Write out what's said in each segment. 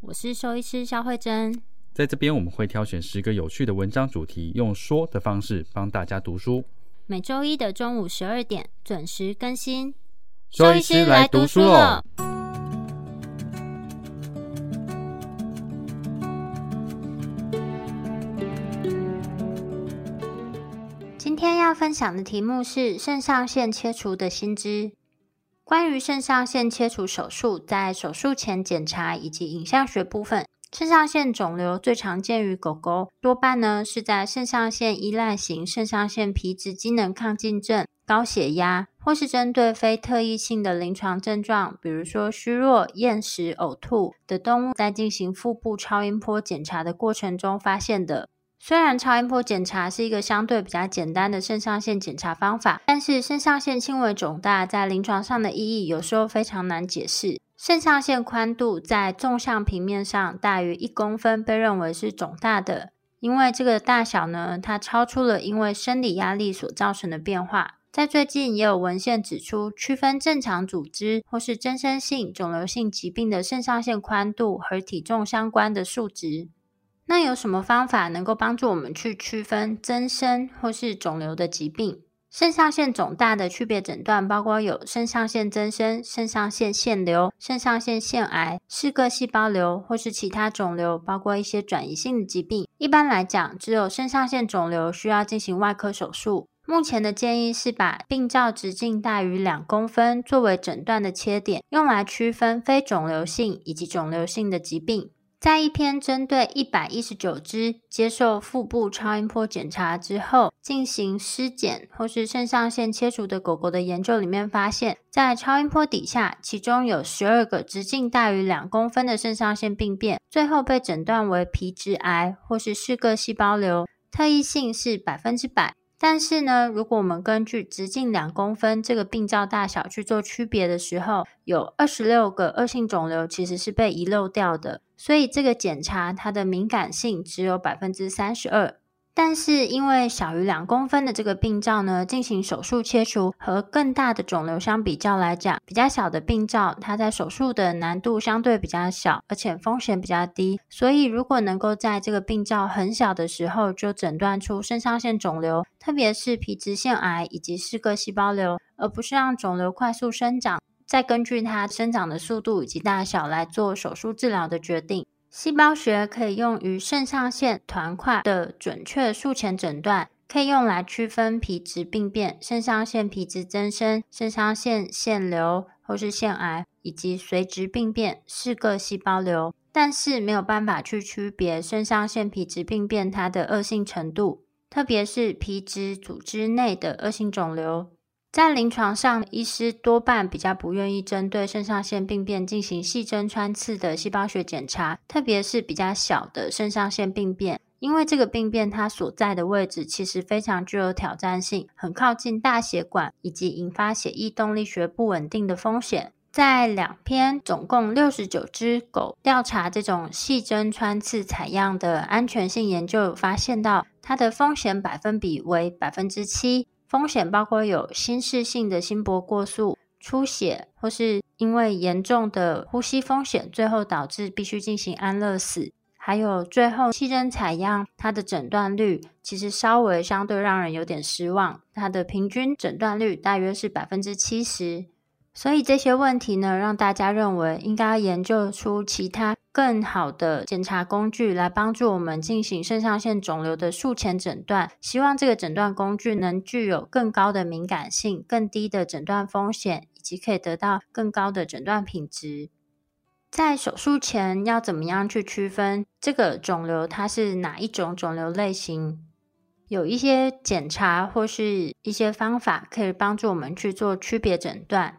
我是兽医师肖慧珍。在这边我们会挑选十个有趣的文章主题，用说的方式帮大家读书。每周一的中午十二点准时更新。兽医师来读书喽！今天要分享的题目是肾上腺切除的新知。关于肾上腺切除手术，在手术前检查以及影像学部分，肾上腺肿瘤最常见于狗狗，多半呢是在肾上腺依赖型肾上腺皮质机能亢进症、高血压，或是针对非特异性的临床症状，比如说虚弱、厌食、呕吐的动物，在进行腹部超音波检查的过程中发现的。虽然超音波检查是一个相对比较简单的肾上腺检查方法，但是肾上腺轻微肿大在临床上的意义有时候非常难解释。肾上腺宽度在纵向平面上大于一公分被认为是肿大的，因为这个大小呢，它超出了因为生理压力所造成的变化。在最近也有文献指出，区分正常组织或是增生性肿瘤性疾病的肾上腺宽度和体重相关的数值。那有什么方法能够帮助我们去区分增生或是肿瘤的疾病？肾上腺肿大的区别诊断包括有肾上腺增生、肾上腺腺瘤、肾上腺腺癌、嗜铬细胞瘤或是其他肿瘤，包括一些转移性的疾病。一般来讲，只有肾上腺肿瘤需要进行外科手术。目前的建议是把病灶直径大于两公分作为诊断的切点，用来区分非肿瘤性以及肿瘤性的疾病。在一篇针对一百一十九只接受腹部超音波检查之后进行尸检或是肾上腺切除的狗狗的研究里面发现，在超音波底下，其中有十二个直径大于两公分的肾上腺病变，最后被诊断为皮质癌或是嗜铬细胞瘤，特异性是百分之百。但是呢，如果我们根据直径两公分这个病灶大小去做区别的时候，有二十六个恶性肿瘤其实是被遗漏掉的，所以这个检查它的敏感性只有百分之三十二。但是因为小于两公分的这个病灶呢，进行手术切除和更大的肿瘤相比较来讲，比较小的病灶，它在手术的难度相对比较小，而且风险比较低。所以如果能够在这个病灶很小的时候就诊断出肾上腺肿瘤，特别是皮质腺癌以及嗜铬细胞瘤，而不是让肿瘤快速生长，再根据它生长的速度以及大小来做手术治疗的决定。细胞学可以用于肾上腺团块的准确术前诊断，可以用来区分皮质病变、肾上腺皮质增生、肾上腺腺瘤或是腺癌，以及髓质病变、四个细胞瘤，但是没有办法去区别肾上腺皮质病变它的恶性程度，特别是皮质组织内的恶性肿瘤。在临床上，医师多半比较不愿意针对肾上腺病变进行细针穿刺的细胞学检查，特别是比较小的肾上腺病变，因为这个病变它所在的位置其实非常具有挑战性，很靠近大血管，以及引发血液动力学不稳定的风险。在两篇总共六十九只狗调查这种细针穿刺采样的安全性研究，发现到它的风险百分比为百分之七。风险包括有心室性的心搏过速、出血，或是因为严重的呼吸风险，最后导致必须进行安乐死。还有最后气针采样，它的诊断率其实稍微相对让人有点失望，它的平均诊断率大约是百分之七十。所以这些问题呢，让大家认为应该研究出其他更好的检查工具来帮助我们进行肾上腺肿瘤的术前诊断。希望这个诊断工具能具有更高的敏感性、更低的诊断风险，以及可以得到更高的诊断品质。在手术前要怎么样去区分这个肿瘤它是哪一种肿瘤类型？有一些检查或是一些方法可以帮助我们去做区别诊断。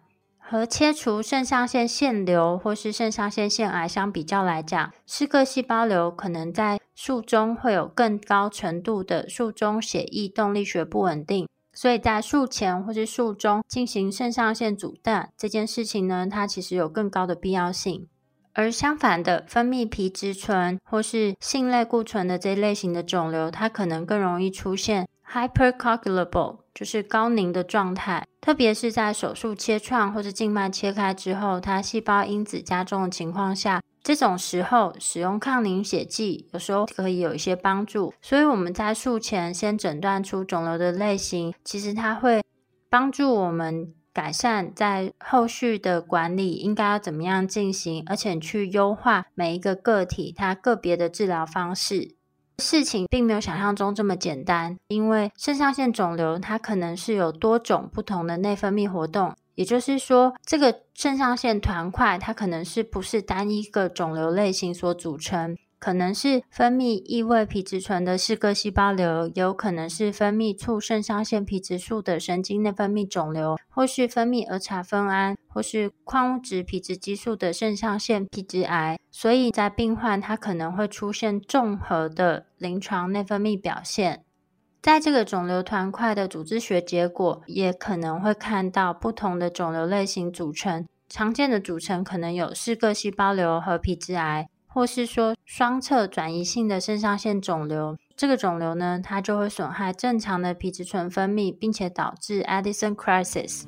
和切除肾上腺腺瘤或是肾上腺腺癌相比较来讲，嗜铬细胞瘤可能在术中会有更高程度的术中血液动力学不稳定，所以在术前或是术中进行肾上腺阻断这件事情呢，它其实有更高的必要性。而相反的，分泌皮质醇或是性类固醇的这一类型的肿瘤，它可能更容易出现 hypercoagulable，就是高凝的状态。特别是在手术切创或者静脉切开之后，它细胞因子加重的情况下，这种时候使用抗凝血剂有时候可以有一些帮助。所以我们在术前先诊断出肿瘤的类型，其实它会帮助我们。改善在后续的管理应该要怎么样进行，而且去优化每一个个体它个别的治疗方式。事情并没有想象中这么简单，因为肾上腺肿瘤它可能是有多种不同的内分泌活动，也就是说，这个肾上腺团块它可能是不是单一个肿瘤类型所组成。可能是分泌异位皮质醇的嗜铬细胞瘤，有可能是分泌促肾上腺皮质素的神经内分泌肿瘤，或是分泌儿茶酚胺或是矿物质皮质激素的肾上腺皮质癌。所以在病患他可能会出现综合的临床内分泌表现。在这个肿瘤团块的组织学结果，也可能会看到不同的肿瘤类型组成。常见的组成可能有嗜铬细胞瘤和皮质癌。或是说双侧转移性的肾上腺肿瘤，这个肿瘤呢，它就会损害正常的皮质醇分泌，并且导致 Addison crisis。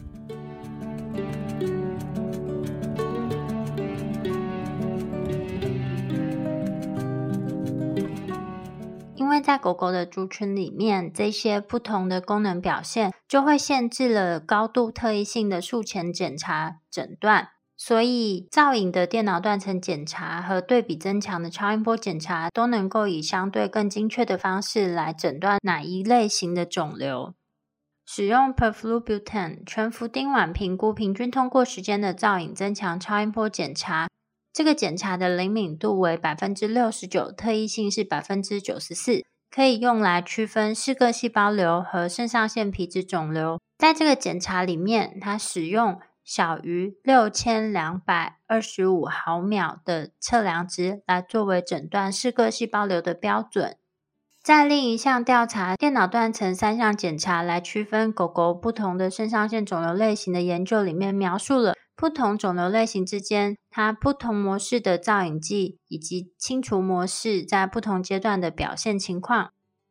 因为在狗狗的族群里面，这些不同的功能表现就会限制了高度特异性的术前检查诊断。所以，造影的电脑断层检查和对比增强的超音波检查都能够以相对更精确的方式来诊断哪一类型的肿瘤。使用 Perflubutan 全氟丁烷评估平均通过时间的造影增强超音波检查，这个检查的灵敏度为百分之六十九，特异性是百分之九十四，可以用来区分四个细胞瘤和肾上腺皮质肿瘤。在这个检查里面，它使用。小于六千两百二十五毫秒的测量值来作为诊断四个细胞瘤的标准。在另一项调查电脑断层三项检查来区分狗狗不同的肾上腺肿瘤类型的研究里面，描述了不同肿瘤类型之间它不同模式的造影剂以及清除模式在不同阶段的表现情况。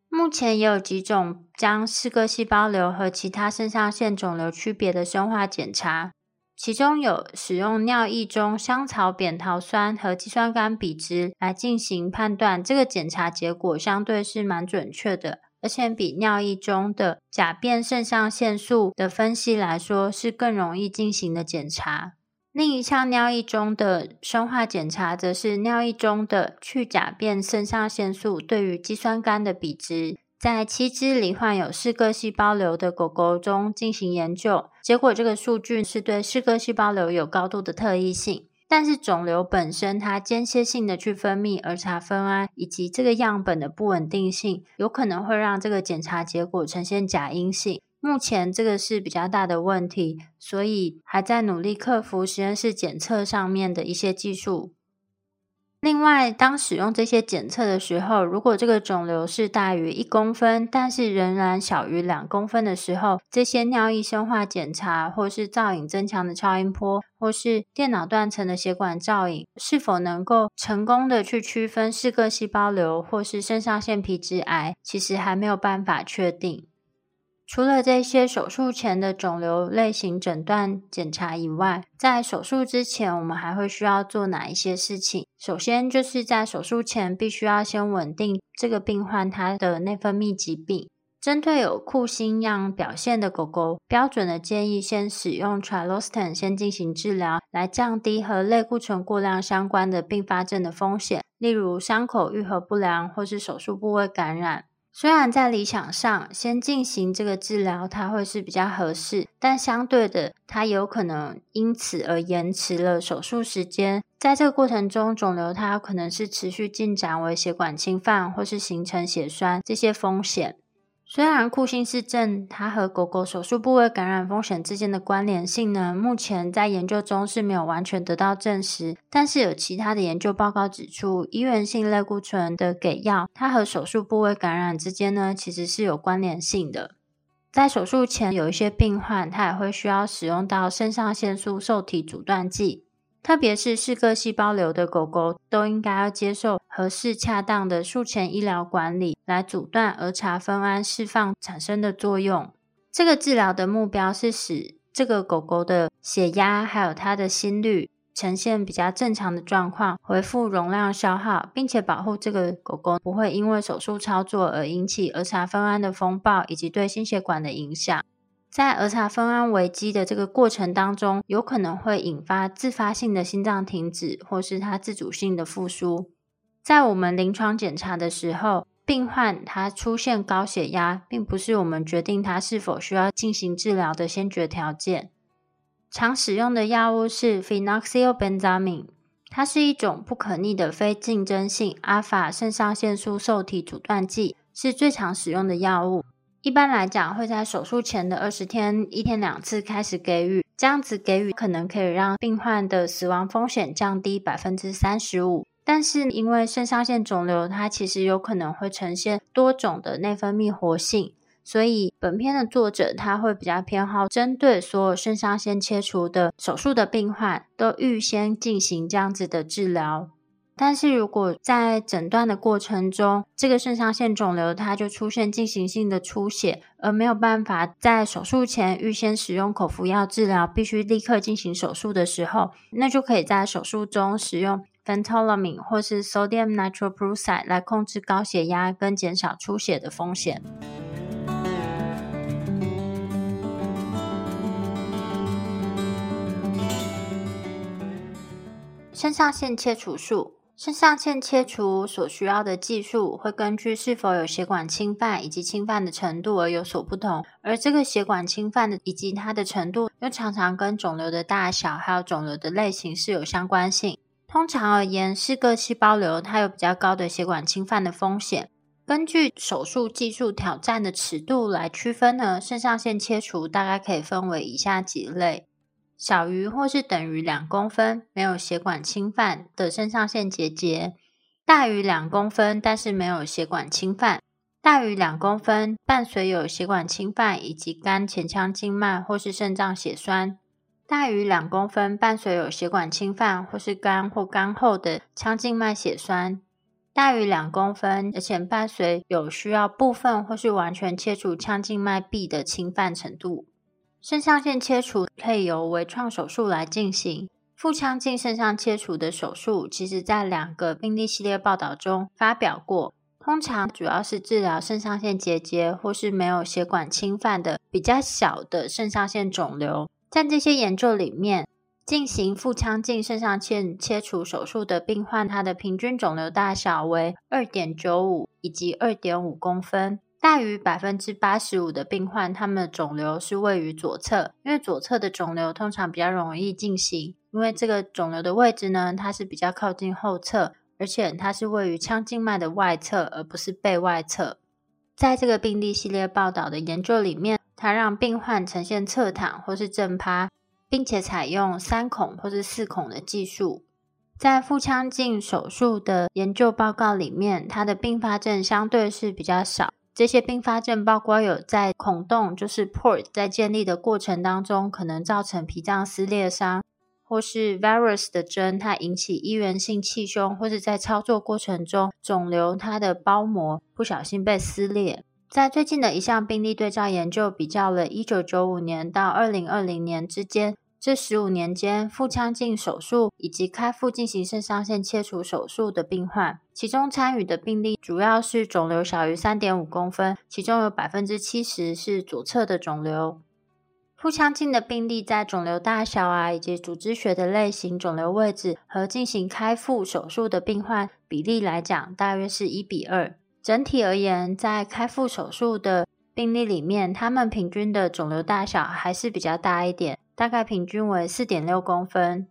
目前也有几种将四个细胞瘤和其他肾上腺肿瘤区别的生化检查。其中有使用尿液中香草扁桃酸和肌酸酐比值来进行判断，这个检查结果相对是蛮准确的，而且比尿液中的甲变肾上腺素的分析来说是更容易进行的检查。另一项尿液中的生化检查，则是尿液中的去甲变肾上腺素对于肌酸酐的比值。在七只罹患有四个细胞瘤的狗狗中进行研究，结果这个数据是对四个细胞瘤有高度的特异性，但是肿瘤本身它间歇性的去分泌儿茶酚胺，以及这个样本的不稳定性，有可能会让这个检查结果呈现假阴性。目前这个是比较大的问题，所以还在努力克服实验室检测上面的一些技术。另外，当使用这些检测的时候，如果这个肿瘤是大于一公分，但是仍然小于两公分的时候，这些尿液生化检查，或是造影增强的超音波，或是电脑断层的血管造影，是否能够成功的去区分四个细胞瘤或是肾上腺皮质癌，其实还没有办法确定。除了这些手术前的肿瘤类型诊断检查以外，在手术之前，我们还会需要做哪一些事情？首先，就是在手术前必须要先稳定这个病患他的内分泌疾病。针对有库欣样表现的狗狗，标准的建议先使用 Trilostan 先进行治疗，来降低和类固醇过量相关的并发症的风险，例如伤口愈合不良或是手术部位感染。虽然在理想上，先进行这个治疗，它会是比较合适，但相对的，它有可能因此而延迟了手术时间。在这个过程中，肿瘤它可能是持续进展为血管侵犯，或是形成血栓这些风险。虽然库欣氏症它和狗狗手术部位感染风险之间的关联性呢，目前在研究中是没有完全得到证实，但是有其他的研究报告指出，医源性类固醇的给药，它和手术部位感染之间呢，其实是有关联性的。在手术前，有一些病患他也会需要使用到肾上腺素受体阻断剂。特别是四个细胞瘤的狗狗，都应该要接受合适恰当的术前医疗管理，来阻断儿茶酚胺释放产生的作用。这个治疗的目标是使这个狗狗的血压还有它的心率呈现比较正常的状况，恢复容量消耗，并且保护这个狗狗不会因为手术操作而引起儿茶酚胺的风暴以及对心血管的影响。在儿茶酚胺危机的这个过程当中，有可能会引发自发性的心脏停止，或是它自主性的复苏。在我们临床检查的时候，病患他出现高血压，并不是我们决定他是否需要进行治疗的先决条件。常使用的药物是 phenoxybenzaimine，它是一种不可逆的非竞争性阿法肾上腺素受体阻断剂，是最常使用的药物。一般来讲，会在手术前的二十天，一天两次开始给予。这样子给予可能可以让病患的死亡风险降低百分之三十五。但是因为肾上腺肿瘤，它其实有可能会呈现多种的内分泌活性，所以本片的作者他会比较偏好针对所有肾上腺切除的手术的病患，都预先进行这样子的治疗。但是如果在诊断的过程中，这个肾上腺肿瘤它就出现进行性的出血，而没有办法在手术前预先使用口服药治疗，必须立刻进行手术的时候，那就可以在手术中使用 phentolamine 或是 sodium nitroprusside 来控制高血压跟减少出血的风险。肾上腺切除术。肾上腺切除所需要的技术会根据是否有血管侵犯以及侵犯的程度而有所不同，而这个血管侵犯的以及它的程度又常常跟肿瘤的大小还有肿瘤的类型是有相关性。通常而言，是个细胞瘤它有比较高的血管侵犯的风险。根据手术技术挑战的尺度来区分呢，肾上腺切除大概可以分为以下几类。小于或是等于两公分，没有血管侵犯的肾上腺结节；大于两公分，但是没有血管侵犯；大于两公分，伴随有血管侵犯以及肝前腔静脉或是肾脏血栓；大于两公分，伴随有血管侵犯或是肝或肝后的腔静脉血栓；大于两公分，而且伴随有需要部分或是完全切除腔静脉壁的侵犯程度。肾上腺切除可以由微创手术来进行。腹腔镜肾上切除的手术，其实在两个病例系列报道中发表过。通常主要是治疗肾上腺结节或是没有血管侵犯的比较小的肾上腺肿瘤。在这些研究里面，进行腹腔镜肾上腺切除手术的病患，他的平均肿瘤大小为二点九五以及二点五公分。大于百分之八十五的病患，他们的肿瘤是位于左侧，因为左侧的肿瘤通常比较容易进行，因为这个肿瘤的位置呢，它是比较靠近后侧，而且它是位于腔静脉的外侧，而不是背外侧。在这个病例系列报道的研究里面，它让病患呈现侧躺或是正趴，并且采用三孔或是四孔的技术。在腹腔镜手术的研究报告里面，它的并发症相对是比较少。这些并发症包括有在孔洞，就是 port 在建立的过程当中，可能造成脾脏撕裂伤，或是 virus 的针它引起医源性气胸，或是在操作过程中肿瘤它的包膜不小心被撕裂。在最近的一项病例对照研究，比较了1995年到2020年之间。这十五年间，腹腔镜手术以及开腹进行肾上腺切除手术的病患，其中参与的病例主要是肿瘤小于三点五公分，其中有百分之七十是左侧的肿瘤。腹腔镜的病例在肿瘤大小啊，以及组织学的类型、肿瘤位置和进行开腹手术的病患比例来讲，大约是一比二。整体而言，在开腹手术的病例里面，他们平均的肿瘤大小还是比较大一点。大概平均为四点六公分。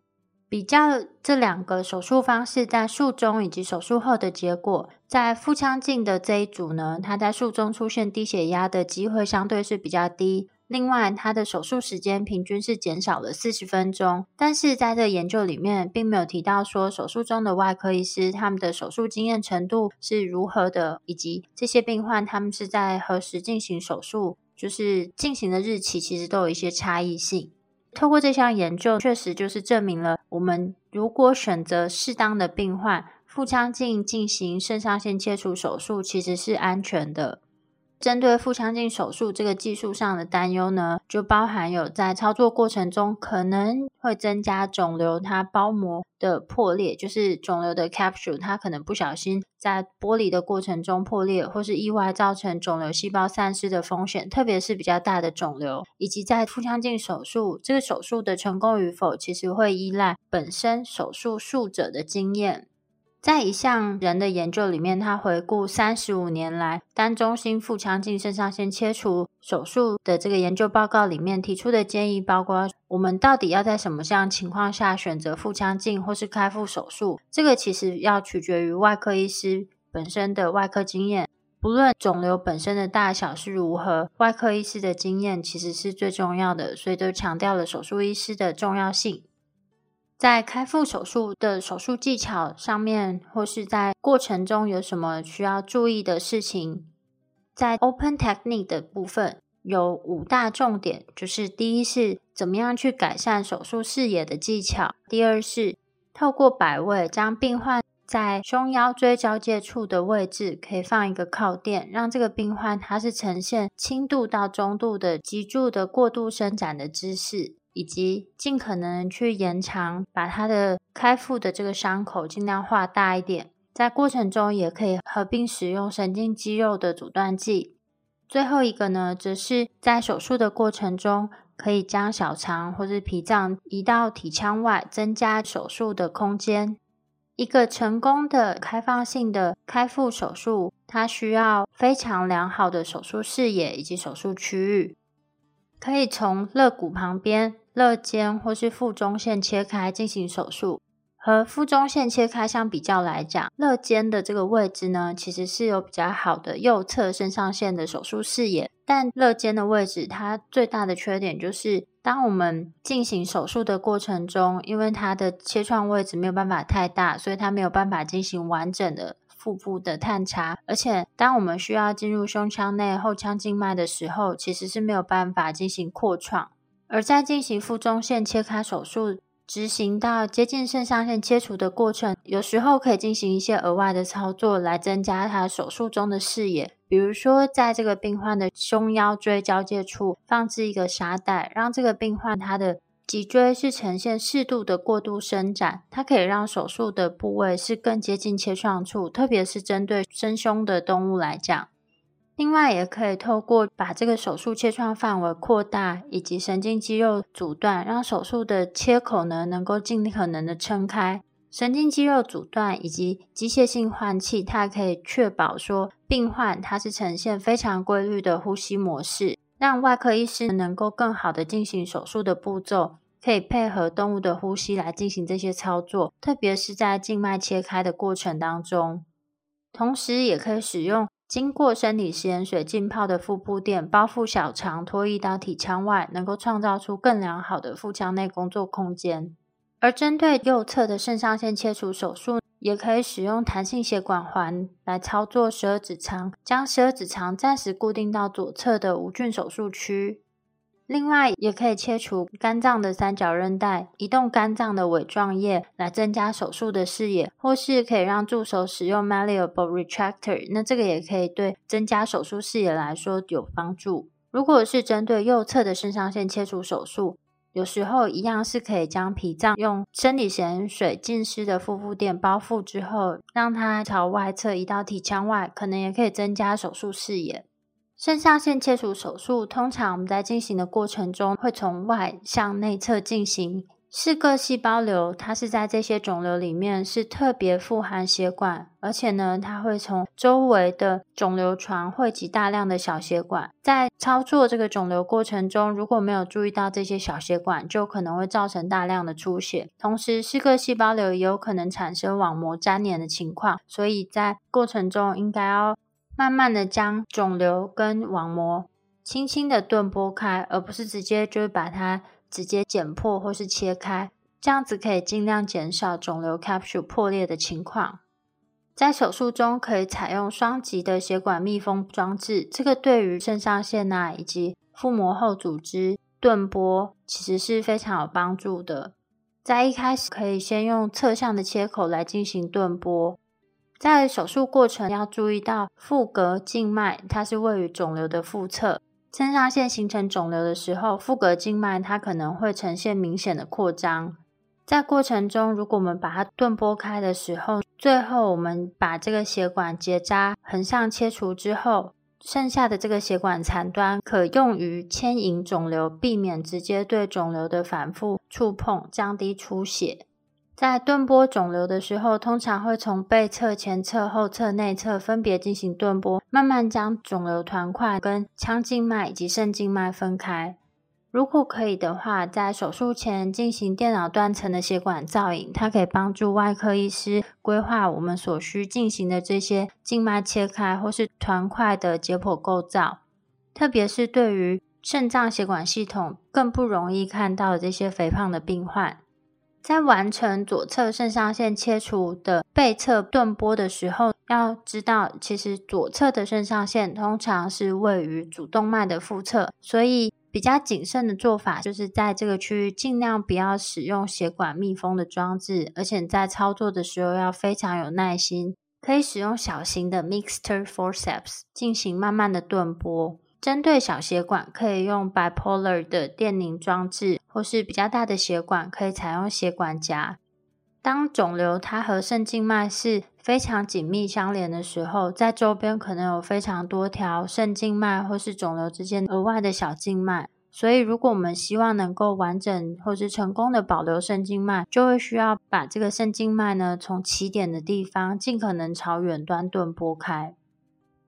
比较这两个手术方式在术中以及手术后的结果，在腹腔镜的这一组呢，它在术中出现低血压的机会相对是比较低。另外，它的手术时间平均是减少了四十分钟。但是在这研究里面，并没有提到说手术中的外科医师他们的手术经验程度是如何的，以及这些病患他们是在何时进行手术，就是进行的日期其实都有一些差异性。透过这项研究，确实就是证明了，我们如果选择适当的病患，腹腔镜进行肾上腺切除手术，其实是安全的。针对腹腔镜手术这个技术上的担忧呢，就包含有在操作过程中可能会增加肿瘤它包膜的破裂，就是肿瘤的 capsule 它可能不小心在剥离的过程中破裂，或是意外造成肿瘤细胞散失的风险，特别是比较大的肿瘤，以及在腹腔镜手术这个手术的成功与否，其实会依赖本身手术术者的经验。在一项人的研究里面，他回顾三十五年来单中心腹腔镜肾上腺切除手术的这个研究报告里面提出的建议，包括我们到底要在什么样情况下选择腹腔镜或是开腹手术？这个其实要取决于外科医师本身的外科经验，不论肿瘤本身的大小是如何，外科医师的经验其实是最重要的，所以都强调了手术医师的重要性。在开腹手术的手术技巧上面，或是在过程中有什么需要注意的事情？在 Open Technique 的部分有五大重点，就是第一是怎么样去改善手术视野的技巧；第二是透过摆位，将病患在胸腰椎交界处的位置可以放一个靠垫，让这个病患他是呈现轻度到中度的脊柱的过度伸展的姿势。以及尽可能去延长，把它的开腹的这个伤口尽量画大一点。在过程中也可以合并使用神经肌肉的阻断剂。最后一个呢，则是在手术的过程中，可以将小肠或者脾脏移到体腔外，增加手术的空间。一个成功的开放性的开腹手术，它需要非常良好的手术视野以及手术区域，可以从肋骨旁边。肋间或是腹中线切开进行手术，和腹中线切开相比较来讲，肋间的这个位置呢，其实是有比较好的右侧肾上腺的手术视野。但肋间的位置，它最大的缺点就是，当我们进行手术的过程中，因为它的切创位置没有办法太大，所以它没有办法进行完整的腹部的探查。而且，当我们需要进入胸腔内后腔静脉的时候，其实是没有办法进行扩创。而在进行腹中线切开手术，执行到接近肾上腺切除的过程，有时候可以进行一些额外的操作来增加他手术中的视野。比如说，在这个病患的胸腰椎交界处放置一个沙袋，让这个病患他的脊椎是呈现适度的过度伸展，它可以让手术的部位是更接近切创处，特别是针对深胸的动物来讲。另外，也可以透过把这个手术切创范围扩大，以及神经肌肉阻断，让手术的切口呢能够尽可能的撑开。神经肌肉阻断以及机械性换气，它可以确保说病患它是呈现非常规律的呼吸模式，让外科医师能够更好的进行手术的步骤，可以配合动物的呼吸来进行这些操作，特别是在静脉切开的过程当中，同时也可以使用。经过生理食盐水浸泡的腹部垫包覆小肠，脱衣到体腔外，能够创造出更良好的腹腔内工作空间。而针对右侧的肾上腺切除手术，也可以使用弹性血管环来操作十二指肠，将十二指肠暂时固定到左侧的无菌手术区。另外，也可以切除肝脏的三角韧带，移动肝脏的尾状叶，来增加手术的视野，或是可以让助手使用 malleable retractor，那这个也可以对增加手术视野来说有帮助。如果是针对右侧的肾上腺切除手术，有时候一样是可以将脾脏用生理盐水浸湿的腹部垫包覆之后，让它朝外侧移到体腔外，可能也可以增加手术视野。肾上腺切除手术通常我们在进行的过程中会从外向内侧进行，四个细胞瘤，它是在这些肿瘤里面是特别富含血管，而且呢，它会从周围的肿瘤床汇集大量的小血管。在操作这个肿瘤过程中，如果没有注意到这些小血管，就可能会造成大量的出血。同时，四个细胞瘤也有可能产生网膜粘连的情况，所以在过程中应该要慢慢的将肿瘤跟网膜轻轻的钝剥开，而不是直接就是把它。直接剪破或是切开，这样子可以尽量减少肿瘤 capsule 破裂的情况。在手术中可以采用双极的血管密封装置，这个对于肾上腺呐以及腹膜后组织顿拨其实是非常有帮助的。在一开始可以先用侧向的切口来进行顿拨，在手术过程要注意到腹膈静脉，它是位于肿瘤的腹侧。肾上腺形成肿瘤的时候，腹膈静脉它可能会呈现明显的扩张。在过程中，如果我们把它顿拨开的时候，最后我们把这个血管结扎横向切除之后，剩下的这个血管残端可用于牵引肿瘤，避免直接对肿瘤的反复触碰，降低出血。在顿拨肿瘤的时候，通常会从背侧、前侧、后侧、内侧分别进行顿拨，慢慢将肿瘤团块跟腔静脉以及肾静脉分开。如果可以的话，在手术前进行电脑断层的血管造影，它可以帮助外科医师规划我们所需进行的这些静脉切开或是团块的解剖构造，特别是对于肾脏血管系统更不容易看到的这些肥胖的病患。在完成左侧肾上腺切除的背侧顿波的时候，要知道，其实左侧的肾上腺通常是位于主动脉的腹侧，所以比较谨慎的做法就是在这个区域尽量不要使用血管密封的装置，而且在操作的时候要非常有耐心，可以使用小型的 mixer forceps 进行慢慢的顿波。针对小血管，可以用 bipolar 的电凝装置，或是比较大的血管，可以采用血管夹。当肿瘤它和肾静脉是非常紧密相连的时候，在周边可能有非常多条肾静脉或是肿瘤之间额外的小静脉。所以，如果我们希望能够完整或是成功的保留肾静脉，就会需要把这个肾静脉呢，从起点的地方尽可能朝远端顿拨开。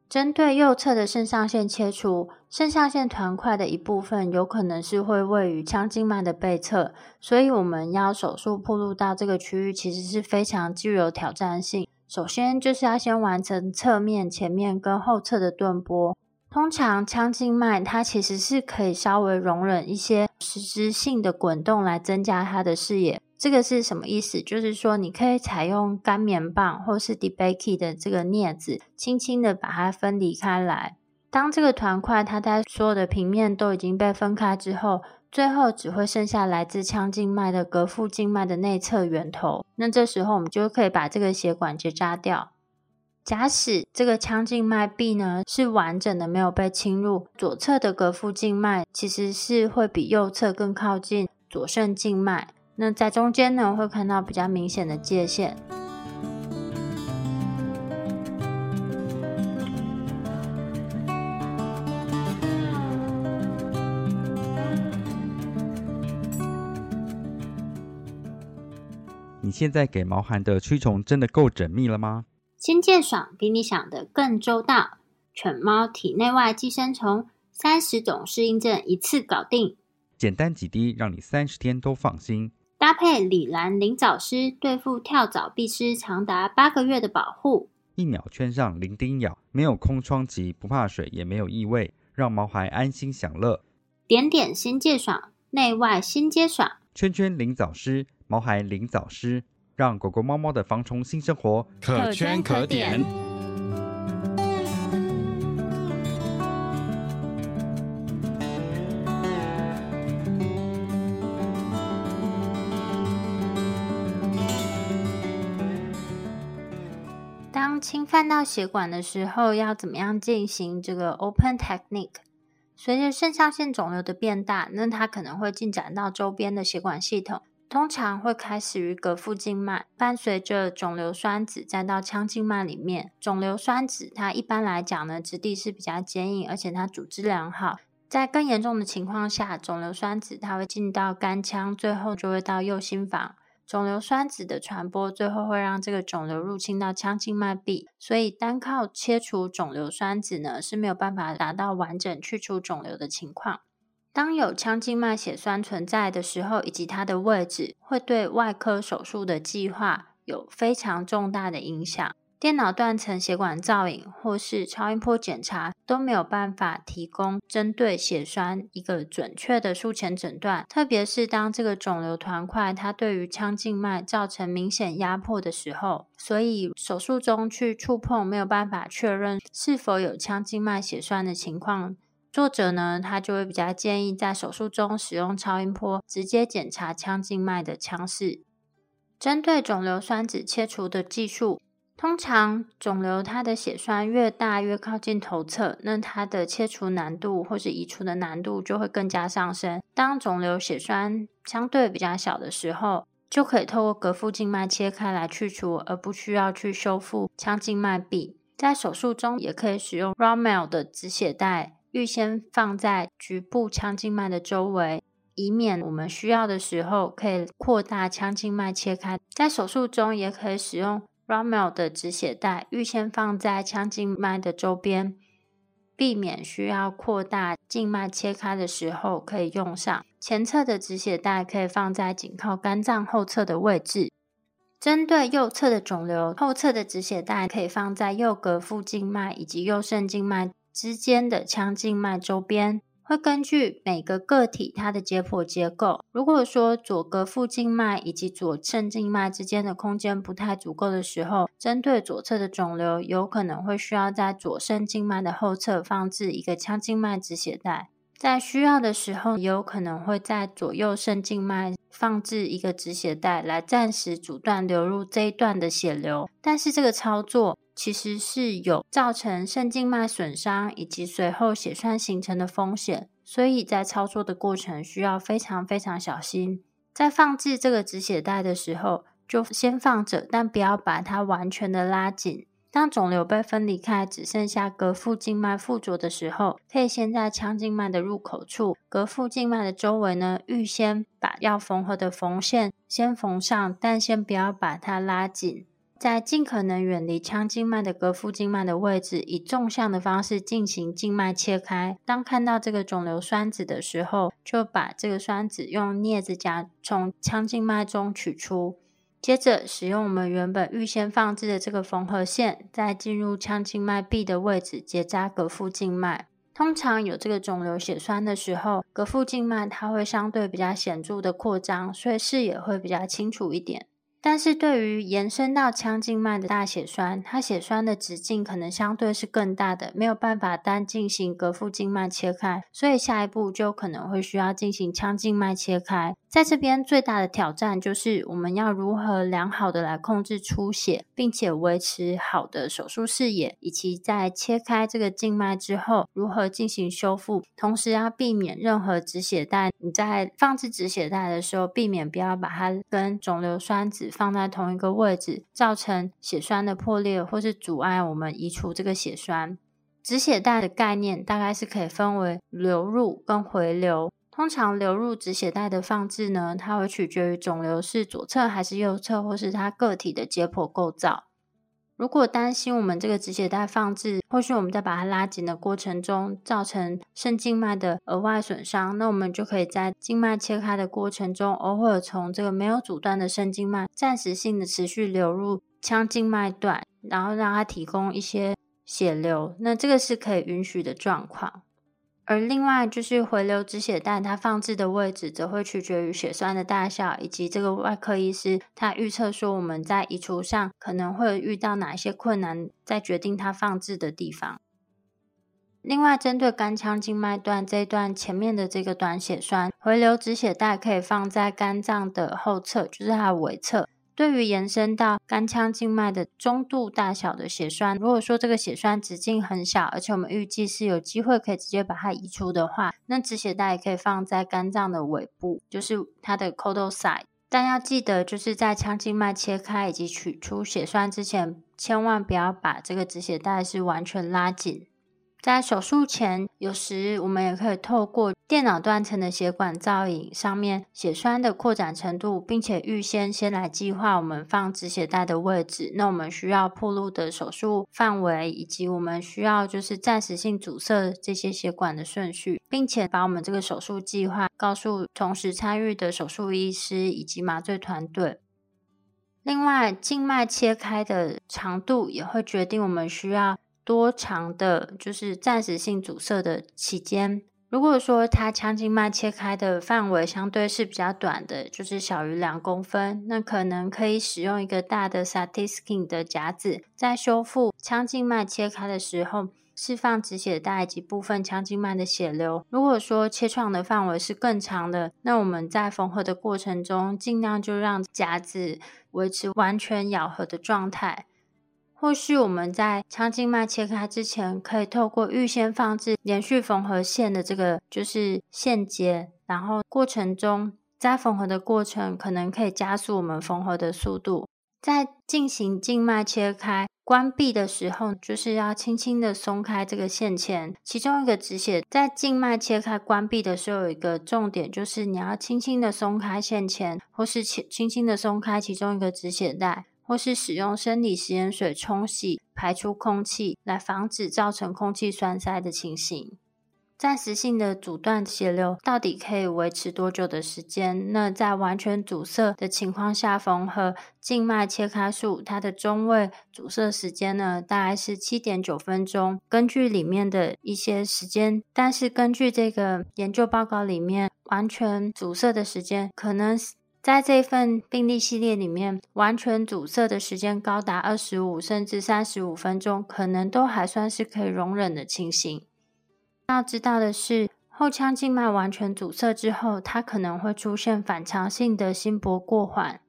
针对右侧的肾上腺切除，肾上腺团块的一部分有可能是会位于腔静脉的背侧，所以我们要手术铺路到这个区域，其实是非常具有挑战性。首先就是要先完成侧面、前面跟后侧的顿拨。通常腔静脉它其实是可以稍微容忍一些实质性的滚动来增加它的视野。这个是什么意思？就是说，你可以采用干棉棒或是 debaki 的这个镊子，轻轻的把它分离开来。当这个团块它在所有的平面都已经被分开之后，最后只会剩下来自腔静脉的膈腹静脉的内侧源头。那这时候我们就可以把这个血管结扎掉。假使这个腔静脉壁呢是完整的，没有被侵入，左侧的膈腹静脉其实是会比右侧更靠近左肾静脉。那在中间呢，会看到比较明显的界限。你现在给毛孩的驱虫真的够缜密了吗？新健爽比你想的更周到，犬猫体内外寄生虫三十种适应症一次搞定，简单几滴，让你三十天都放心。搭配李兰灵藻丝，对付跳蚤、必施，长达八个月的保护。一秒圈上零叮咬，没有空窗期，不怕水，也没有异味，让毛孩安心享乐。点点新界爽，内外新皆爽。圈圈灵藻丝，毛孩灵藻丝，让狗狗、猫猫的防虫新生活可圈可点。侵看到血管的时候，要怎么样进行这个 open technique？随着肾上腺肿瘤的变大，那它可能会进展到周边的血管系统，通常会开始于膈腹静脉，伴随着肿瘤栓子再到腔静脉里面。肿瘤栓子它一般来讲呢，质地是比较坚硬，而且它组织良好。在更严重的情况下，肿瘤栓子它会进到肝腔，最后就会到右心房。肿瘤栓子的传播，最后会让这个肿瘤入侵到腔静脉壁，所以单靠切除肿瘤栓子呢是没有办法达到完整去除肿瘤的情况。当有腔静脉血栓存在的时候，以及它的位置，会对外科手术的计划有非常重大的影响。电脑断层血管造影或是超音波检查都没有办法提供针对血栓一个准确的术前诊断，特别是当这个肿瘤团块它对于腔静脉造成明显压迫的时候，所以手术中去触碰没有办法确认是否有腔静脉血栓的情况，作者呢他就会比较建议在手术中使用超音波直接检查腔静脉的腔室，针对肿瘤栓子切除的技术。通常肿瘤它的血栓越大越靠近头侧，那它的切除难度或是移除的难度就会更加上升。当肿瘤血栓相对比较小的时候，就可以透过膈腹静脉切开来去除，而不需要去修复腔静脉壁。在手术中也可以使用 r o m e l 的止血带，预先放在局部腔静脉的周围，以免我们需要的时候可以扩大腔静脉切开。在手术中也可以使用。Rommel 的止血带预先放在腔静脉的周边，避免需要扩大静脉切开的时候可以用上。前侧的止血带可以放在紧靠肝脏后侧的位置。针对右侧的肿瘤，后侧的止血带可以放在右膈腹静脉以及右肾静脉之间的腔静脉周边。会根据每个个体它的解剖结构，如果说左膈腹静脉以及左肾静脉之间的空间不太足够的时候，针对左侧的肿瘤，有可能会需要在左肾静脉的后侧放置一个腔静脉止血带，在需要的时候，也有可能会在左右肾静脉放置一个止血带，来暂时阻断流入这一段的血流。但是这个操作。其实是有造成肾静脉损伤以及随后血栓形成的风险，所以在操作的过程需要非常非常小心。在放置这个止血带的时候，就先放着，但不要把它完全的拉紧。当肿瘤被分离开，只剩下膈腹静脉附着的时候，可以先在腔静脉的入口处、膈腹静脉的周围呢，预先把要缝合的缝线先缝上，但先不要把它拉紧。在尽可能远离腔静脉的膈腹静脉的位置，以纵向的方式进行静脉切开。当看到这个肿瘤栓子的时候，就把这个栓子用镊子夹从腔静脉中取出。接着使用我们原本预先放置的这个缝合线，在进入腔静脉壁的位置结扎膈腹静脉。通常有这个肿瘤血栓的时候，膈腹静脉它会相对比较显著的扩张，所以视野会比较清楚一点。但是对于延伸到腔静脉的大血栓，它血栓的直径可能相对是更大的，没有办法单进行膈腹静脉切开，所以下一步就可能会需要进行腔静脉切开。在这边最大的挑战就是我们要如何良好的来控制出血，并且维持好的手术视野，以及在切开这个静脉之后如何进行修复，同时要避免任何止血带。你在放置止血带的时候，避免不要把它跟肿瘤栓子放在同一个位置，造成血栓的破裂或是阻碍我们移除这个血栓。止血带的概念大概是可以分为流入跟回流。通常流入止血带的放置呢，它会取决于肿瘤是左侧还是右侧，或是它个体的解剖构造。如果担心我们这个止血带放置，或许我们在把它拉紧的过程中造成肾静脉的额外损伤，那我们就可以在静脉切开的过程中，偶尔从这个没有阻断的肾静脉暂时性的持续流入腔静脉段，然后让它提供一些血流。那这个是可以允许的状况。而另外就是回流止血带，它放置的位置则会取决于血栓的大小，以及这个外科医师他预测说我们在移除上可能会遇到哪一些困难，在决定它放置的地方。另外，针对肝腔静脉段这一段前面的这个短血栓，回流止血带可以放在肝脏的后侧，就是它的尾侧。对于延伸到肝腔静脉的中度大小的血栓，如果说这个血栓直径很小，而且我们预计是有机会可以直接把它移出的话，那止血带也可以放在肝脏的尾部，就是它的 caudal side。但要记得，就是在腔静脉切开以及取出血栓之前，千万不要把这个止血带是完全拉紧。在手术前，有时我们也可以透过电脑断层的血管造影上面血栓的扩展程度，并且预先先来计划我们放止血带的位置。那我们需要铺路的手术范围，以及我们需要就是暂时性阻塞这些血管的顺序，并且把我们这个手术计划告诉同时参与的手术医师以及麻醉团队。另外，静脉切开的长度也会决定我们需要。多长的，就是暂时性阻塞的期间。如果说它腔静脉切开的范围相对是比较短的，就是小于两公分，那可能可以使用一个大的 Satiskin 的夹子，在修复腔静脉切开的时候，释放止血带及部分腔静脉的血流。如果说切创的范围是更长的，那我们在缝合的过程中，尽量就让夹子维持完全咬合的状态。或许我们在腔静脉切开之前，可以透过预先放置连续缝合线的这个就是线结，然后过程中在缝合的过程可能可以加速我们缝合的速度。在进行静脉切开关闭的时候，就是要轻轻的松开这个线钳。其中一个止血在静脉切开关闭的时候，有一个重点就是你要轻轻的松开线钳，或是轻轻轻的松开其中一个止血带。或是使用生理食盐水冲洗排出空气，来防止造成空气栓塞的情形。暂时性的阻断血流到底可以维持多久的时间？那在完全阻塞的情况下缝合静脉切开术，它的中位阻塞时间呢，大概是七点九分钟。根据里面的一些时间，但是根据这个研究报告里面，完全阻塞的时间可能。在这份病例系列里面，完全阻塞的时间高达二十五甚至三十五分钟，可能都还算是可以容忍的情形。要知道的是，后腔静脉完全阻塞之后，它可能会出现反常性的心搏过缓。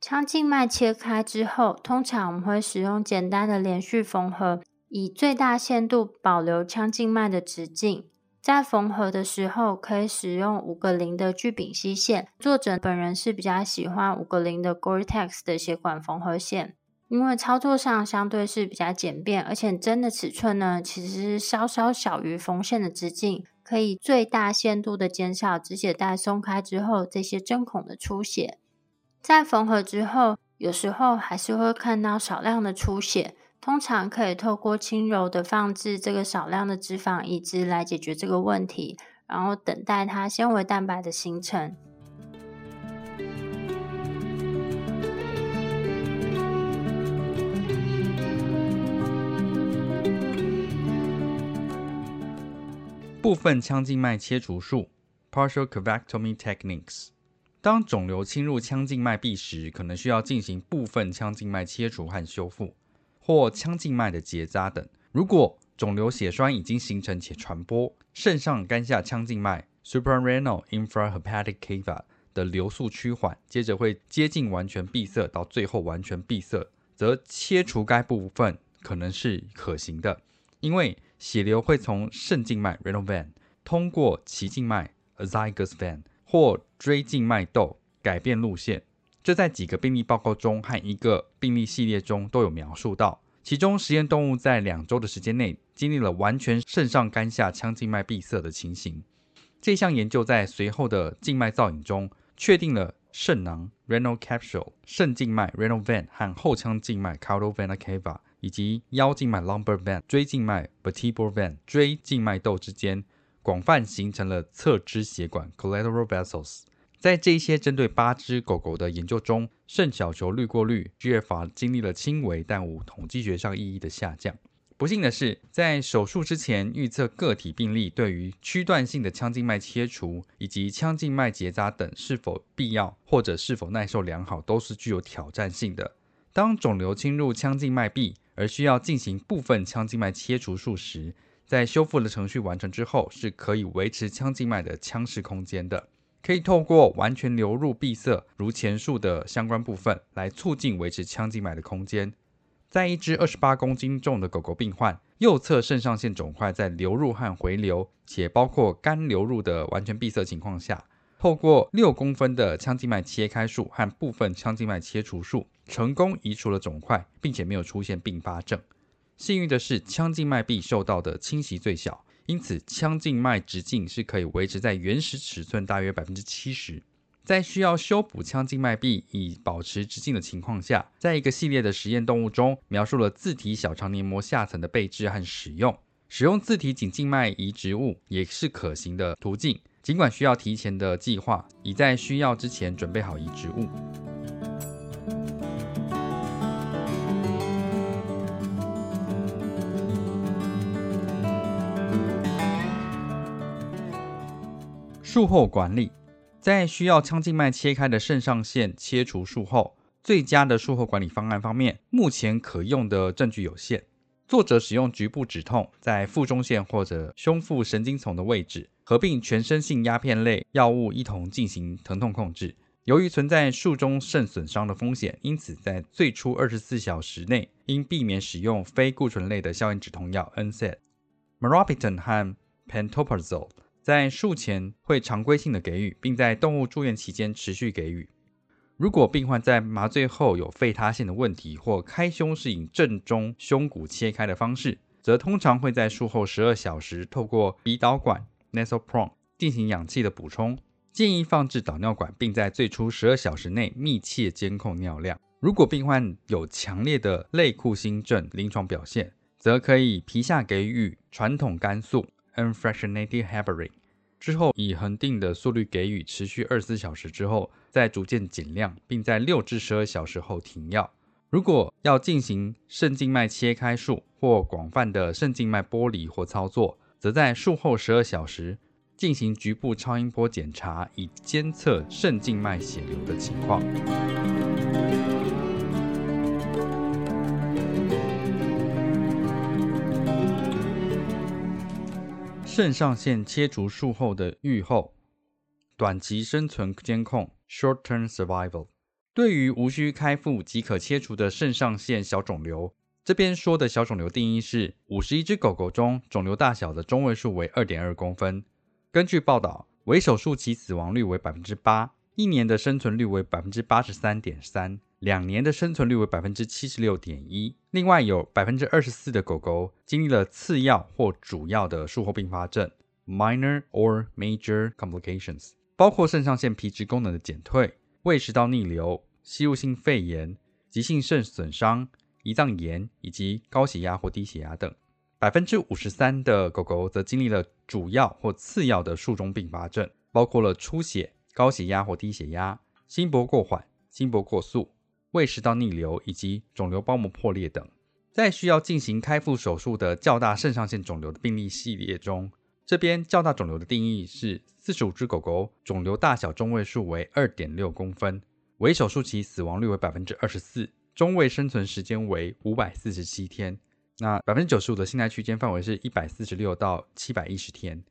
腔静脉切开之后，通常我们会使用简单的连续缝合，以最大限度保留腔静脉的直径。在缝合的时候，可以使用五个零的聚丙烯线。作者本人是比较喜欢五个零的 Gore-Tex 的血管缝合线，因为操作上相对是比较简便，而且针的尺寸呢，其实是稍稍小于缝线的直径，可以最大限度的减少止血带松开之后这些针孔的出血。在缝合之后，有时候还是会看到少量的出血。通常可以透过轻柔的放置这个少量的脂肪移植来解决这个问题，然后等待它纤维蛋白的形成。部分腔静脉切除术 （Partial Cavectomy Techniques）。当肿瘤侵入腔静脉壁时，可能需要进行部分腔静脉切除和修复。或腔静脉的结扎等。如果肿瘤血栓已经形成且传播，肾上肝下腔静脉 （suprarenal infrahepatic cava） 的流速趋缓，接着会接近完全闭塞，到最后完全闭塞，则切除该部分可能是可行的，因为血流会从肾静脉 （renal vein） 通过脐静脉 （azygos vein） 或椎静脉窦改变路线。这在几个病例报告中和一个病例系列中都有描述到。其中，实验动物在两周的时间内经历了完全肾上肝下腔静脉闭塞的情形。这项研究在随后的静脉造影中确定了肾囊 （renal capsule）、肾静脉 （renal vein） 和后腔静脉 （caudal vena cava） 以及腰静脉 （lumbar vein）、椎静脉 （vertebral vein）、椎静脉窦之间广泛形成了侧支血管 （collateral vessels）。在这些针对八只狗狗的研究中，肾小球滤过率 （GFR） 经历了轻微但无统计学上意义的下降。不幸的是，在手术之前预测个体病例对于区段性的腔静脉切除以及腔静脉结扎等是否必要或者是否耐受良好，都是具有挑战性的。当肿瘤侵入腔静脉壁而需要进行部分腔静脉切除术时，在修复的程序完成之后，是可以维持腔静脉的腔室空间的。可以透过完全流入闭塞，如前述的相关部分，来促进维持腔静脉的空间。在一只二十八公斤重的狗狗病患，右侧肾上腺肿块在流入和回流，且包括肝流入的完全闭塞情况下，透过六公分的腔静脉切开术和部分腔静脉切除术，成功移除了肿块，并且没有出现并发症。幸运的是，腔静脉壁受到的侵袭最小，因此腔静脉直径是可以维持在原始尺寸大约百分之七十。在需要修补腔静脉壁以保持直径的情况下，在一个系列的实验动物中，描述了自体小肠黏膜下层的备置和使用。使用自体颈静脉移植物也是可行的途径，尽管需要提前的计划，已在需要之前准备好移植物。术后管理，在需要腔静脉切开的肾上腺切除术后，最佳的术后管理方案方面，目前可用的证据有限。作者使用局部止痛，在腹中线或者胸腹神经丛的位置，合并全身性鸦片类药物一同进行疼痛控制。由于存在术中肾损伤的风险，因此在最初二十四小时内应避免使用非固醇类的消炎止痛药 NSAID、m e r o p i t a n 和 p e n t o p r a z o l e。在术前会常规性的给予，并在动物住院期间持续给予。如果病患在麻醉后有肺塌陷的问题，或开胸是以正中胸骨切开的方式，则通常会在术后十二小时透过鼻导管 （nasal prong） 进行氧气的补充。建议放置导尿管，并在最初十二小时内密切监控尿量。如果病患有强烈的类库欣症临床表现，则可以皮下给予传统肝素。Unfractionated heparin 之后，以恒定的速率给予，持续二十四小时之后，再逐渐减量，并在六至十二小时后停药。如果要进行肾静脉切开术或广泛的肾静脉剥离或操作，则在术后十二小时进行局部超音波检查，以监测肾静脉血流的情况。肾上腺切除术后的预后，短期生存监控 （short-term survival）。对于无需开腹即可切除的肾上腺小肿瘤，这边说的小肿瘤定义是五十一只狗狗中肿瘤大小的中位数为二点二公分。根据报道，为手术期死亡率为百分之八，一年的生存率为百分之八十三点三。两年的生存率为百分之七十六点一。另外有百分之二十四的狗狗经历了次要或主要的术后并发症 （minor or major complications），包括肾上腺皮质功能的减退、胃食道逆流、吸入性肺炎、急性肾损伤、胰脏炎以及高血压或低血压等。百分之五十三的狗狗则经历了主要或次要的术中并发症，包括了出血、高血压或低血压、心搏过缓、心搏过速。胃食道逆流以及肿瘤包膜破裂等，在需要进行开腹手术的较大肾上腺肿瘤的病例系列中，这边较大肿瘤的定义是四十五只狗狗，肿瘤大小中位数为二点六公分，为手术期死亡率为百分之二十四，中位生存时间为五百四十七天。那百分之九十五的信赖区间范围是一百四十六到七百一十天。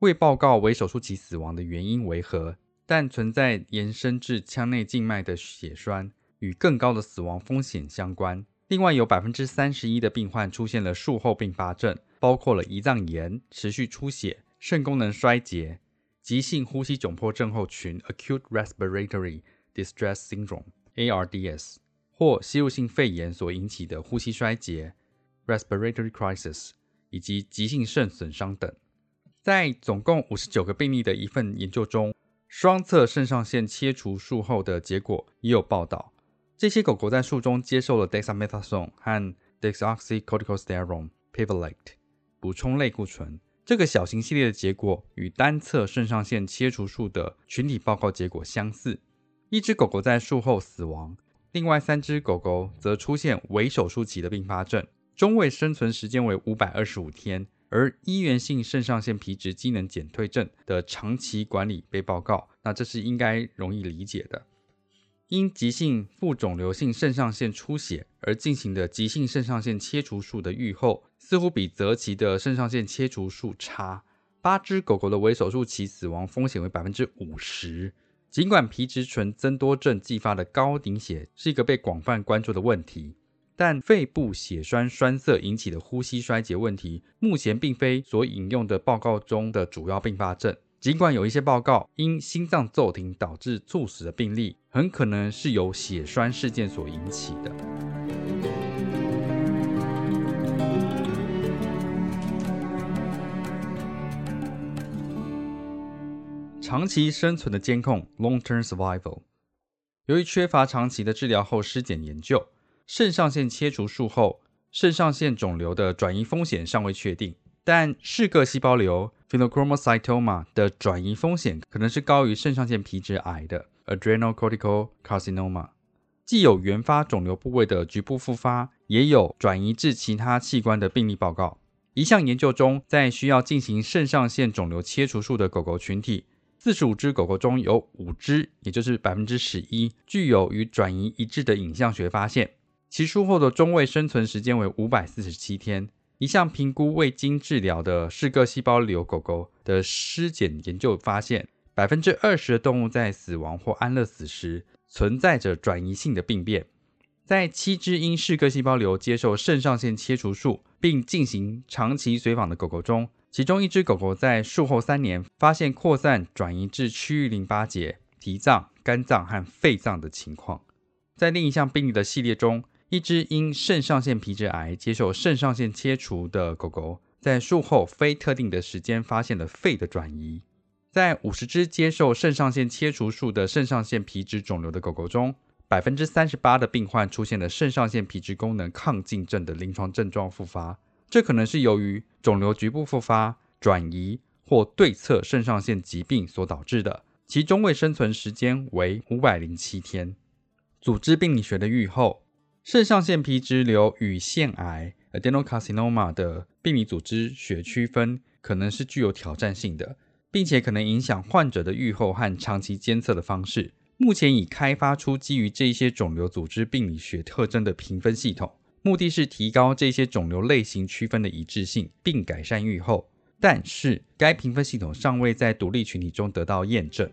未报告为手术期死亡的原因为何？但存在延伸至腔内静脉的血栓。与更高的死亡风险相关。另外，有百分之三十一的病患出现了术后并发症，包括了胰脏炎、持续出血、肾功能衰竭、急性呼吸窘迫症候群 （Acute Respiratory Distress Syndrome，ARDS） 或吸入性肺炎所引起的呼吸衰竭 （Respiratory Crisis） 以及急性肾损伤等。在总共五十九个病例的一份研究中，双侧肾上腺切除术后的结果也有报道。这些狗狗在术中接受了 dexamethasone 和 dexoxycorticosterone p i v l a t e 补充类固醇。这个小型系列的结果与单侧肾上腺切除术的群体报告结果相似。一只狗狗在术后死亡，另外三只狗狗则出现伪手术期的并发症，中位生存时间为五百二十五天。而医源性肾上腺皮质机能减退症的长期管理被报告，那这是应该容易理解的。因急性副肿瘤性肾上腺出血而进行的急性肾上腺切除术的预后，似乎比择期的肾上腺切除术差。八只狗狗的微手术期死亡风险为百分之五十。尽管皮质醇增多症继发的高凝血是一个被广泛关注的问题，但肺部血栓栓塞引起的呼吸衰竭问题，目前并非所引用的报告中的主要并发症。尽管有一些报告因心脏骤停导致猝死的病例很可能是由血栓事件所引起的。长期生存的监控 longterm survival 由于缺乏长期的治疗后尸检研究肾上腺切除术后肾上腺肿瘤的转移风险尚未确定但是个细胞瘤 （pheochromocytoma） 的转移风险可能是高于肾上腺皮质癌的 （adrenocortical carcinoma）。既有原发肿瘤部位的局部复发，也有转移至其他器官的病例报告。一项研究中，在需要进行肾上腺肿瘤切除术的狗狗群体，四十五只狗狗中有五只，也就是百分之十一，具有与转移一致的影像学发现。其术后的中位生存时间为五百四十七天。一项评估未经治疗的嗜铬细胞瘤狗狗的尸检研究发现，百分之二十的动物在死亡或安乐死时存在着转移性的病变。在七只因嗜铬细胞瘤接受肾上腺切除术并进行长期随访的狗狗中，其中一只狗狗在术后三年发现扩散转移至区域淋巴结、脾脏、肝脏和肺脏的情况。在另一项病例的系列中。一只因肾上腺皮质癌接受肾上腺切除的狗狗，在术后非特定的时间发现了肺的转移。在五十只接受肾上腺切除术的肾上腺皮质肿瘤的狗狗中，百分之三十八的病患出现了肾上腺皮质功能亢进症的临床症状复发。这可能是由于肿瘤局部复发、转移或对侧肾上腺疾病所导致的。其中位生存时间为五百零七天。组织病理学的预后。肾上腺皮质瘤与腺癌 （adenocarcinoma） 的病理组织学区分可能是具有挑战性的，并且可能影响患者的预后和长期监测的方式。目前已开发出基于这些肿瘤组织病理学特征的评分系统，目的是提高这些肿瘤类型区分的一致性，并改善预后。但是，该评分系统尚未在独立群体中得到验证。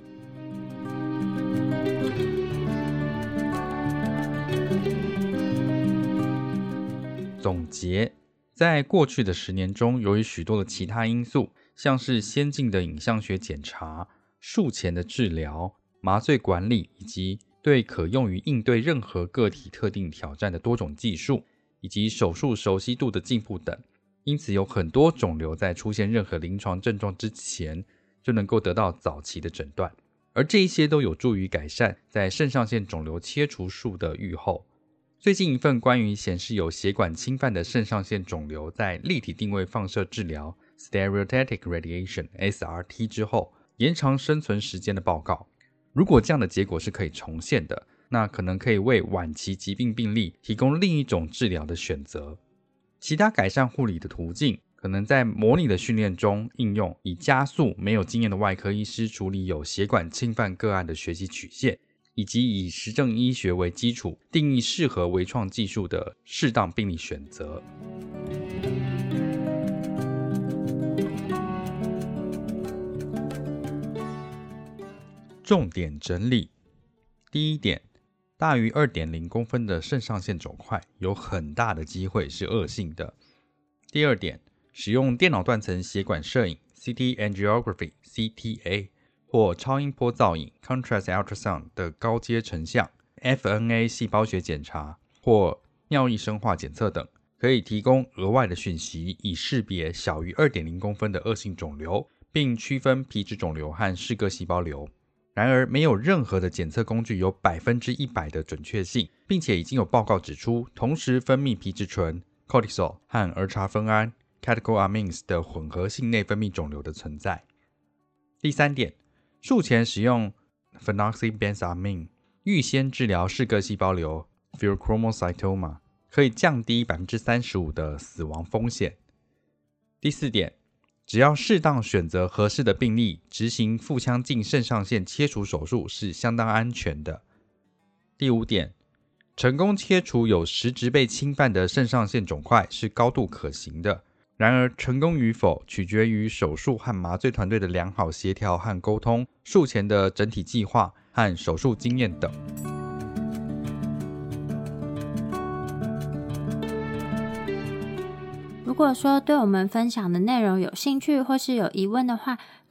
总结，在过去的十年中，由于许多的其他因素，像是先进的影像学检查、术前的治疗、麻醉管理，以及对可用于应对任何个体特定挑战的多种技术，以及手术熟悉度的进步等，因此有很多肿瘤在出现任何临床症状之前就能够得到早期的诊断，而这一些都有助于改善在肾上腺肿瘤切除术的预后。最近一份关于显示有血管侵犯的肾上腺肿瘤在立体定位放射治疗 （stereotactic radiation，SRT） 之后延长生存时间的报告，如果这样的结果是可以重现的，那可能可以为晚期疾病病例提供另一种治疗的选择。其他改善护理的途径可能在模拟的训练中应用，以加速没有经验的外科医师处理有血管侵犯个案的学习曲线。以及以实证医学为基础，定义适合微创技术的适当病理选择。重点整理：第一点，大于二点零公分的肾上腺肿块有很大的机会是恶性的。第二点，使用电脑断层血管摄影 （CT angiography，CTA）。或超音波造影 （contrast ultrasound） 的高阶成像、FNA 细胞学检查或尿液生化检测等，可以提供额外的讯息，以识别小于二点零公分的恶性肿瘤，并区分皮质肿瘤和嗜铬细胞瘤。然而，没有任何的检测工具有百分之一百的准确性，并且已经有报告指出，同时分泌皮质醇 （cortisol） 和儿茶酚胺 （catecholamines） 的混合性内分泌肿瘤的存在。第三点。术前使用 phenoxybenzamine 预先治疗嗜铬细胞瘤 （pheochromocytoma） 可以降低百分之三十五的死亡风险。第四点，只要适当选择合适的病例执行腹腔镜肾上腺切除手术是相当安全的。第五点，成功切除有实质被侵犯的肾上腺肿块是高度可行的。然而，成功与否取决于手术和麻醉团队的良好协调和沟通、术前的整体计划和手术经验等。如果说对我们分享的内容有兴趣或是有疑问的话，